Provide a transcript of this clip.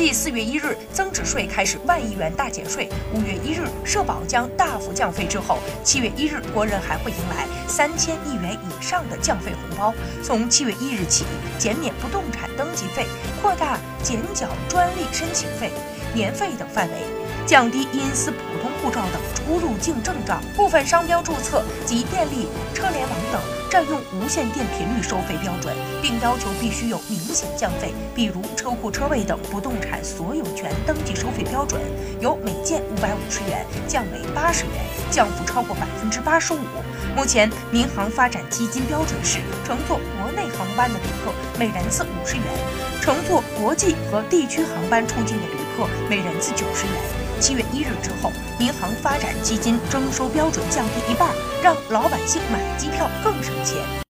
继四月一日增值税开始万亿元大减税，五月一日社保将大幅降费之后，七月一日国人还会迎来三千亿元以上的降费红包。从七月一日起，减免不动产登记费，扩大减缴专利申请费、年费等范围，降低因私普通护照等出入境证照、部分商标注册及电力车联网等占用无线电频率收费标准，并要求必须有明显降费，比如车库车位等不动产所有权登记收费标准，由每件五百五十元降为八十元，降幅超过百分之八十五。目前，民航发展基金标准是乘坐国内航班的旅客每人次五十元，乘坐国际和地区航班出境的旅客每人次九十元。七月一日之后，银行发展基金征收标准降低一半，让老百姓买机票更省钱。